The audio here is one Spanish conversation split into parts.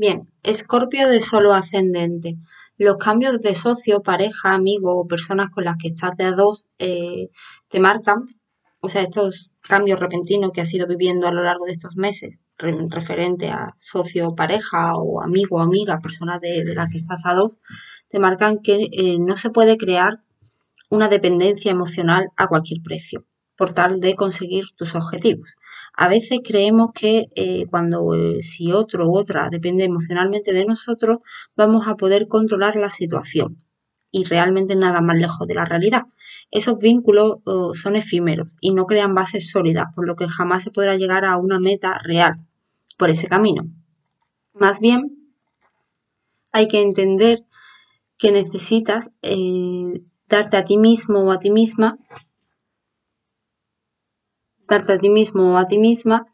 Bien, Escorpio de solo ascendente. Los cambios de socio, pareja, amigo o personas con las que estás de a dos eh, te marcan, o sea, estos cambios repentinos que has ido viviendo a lo largo de estos meses, referente a socio, pareja o amigo o amiga, personas de, las que estás a dos, te marcan que eh, no se puede crear una dependencia emocional a cualquier precio por tal de conseguir tus objetivos. A veces creemos que eh, cuando eh, si otro u otra depende emocionalmente de nosotros, vamos a poder controlar la situación. Y realmente nada más lejos de la realidad. Esos vínculos son efímeros y no crean bases sólidas, por lo que jamás se podrá llegar a una meta real por ese camino. Más bien, hay que entender que necesitas eh, darte a ti mismo o a ti misma darte a ti mismo o a ti misma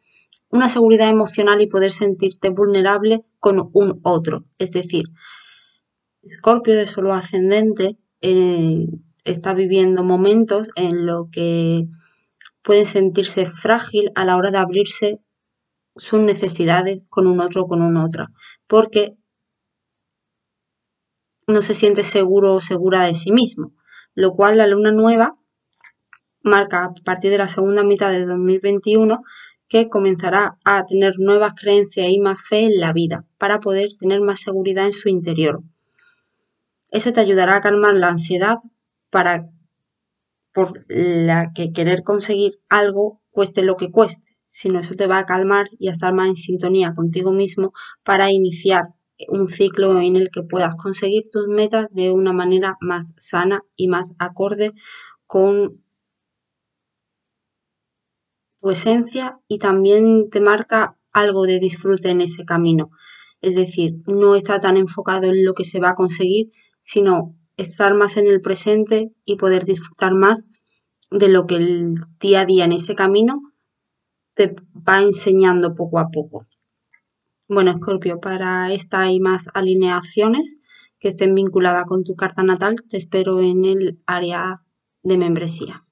una seguridad emocional y poder sentirte vulnerable con un otro. Es decir, Escorpio de solo ascendente eh, está viviendo momentos en los que puede sentirse frágil a la hora de abrirse sus necesidades con un otro o con una otra, porque no se siente seguro o segura de sí mismo, lo cual la luna nueva marca a partir de la segunda mitad de 2021 que comenzará a tener nuevas creencias y más fe en la vida para poder tener más seguridad en su interior. Eso te ayudará a calmar la ansiedad para por la que querer conseguir algo cueste lo que cueste, sino eso te va a calmar y a estar más en sintonía contigo mismo para iniciar un ciclo en el que puedas conseguir tus metas de una manera más sana y más acorde con esencia y también te marca algo de disfrute en ese camino. Es decir, no está tan enfocado en lo que se va a conseguir, sino estar más en el presente y poder disfrutar más de lo que el día a día en ese camino te va enseñando poco a poco. Bueno, Escorpio, para esta y más alineaciones que estén vinculadas con tu carta natal, te espero en el área de membresía.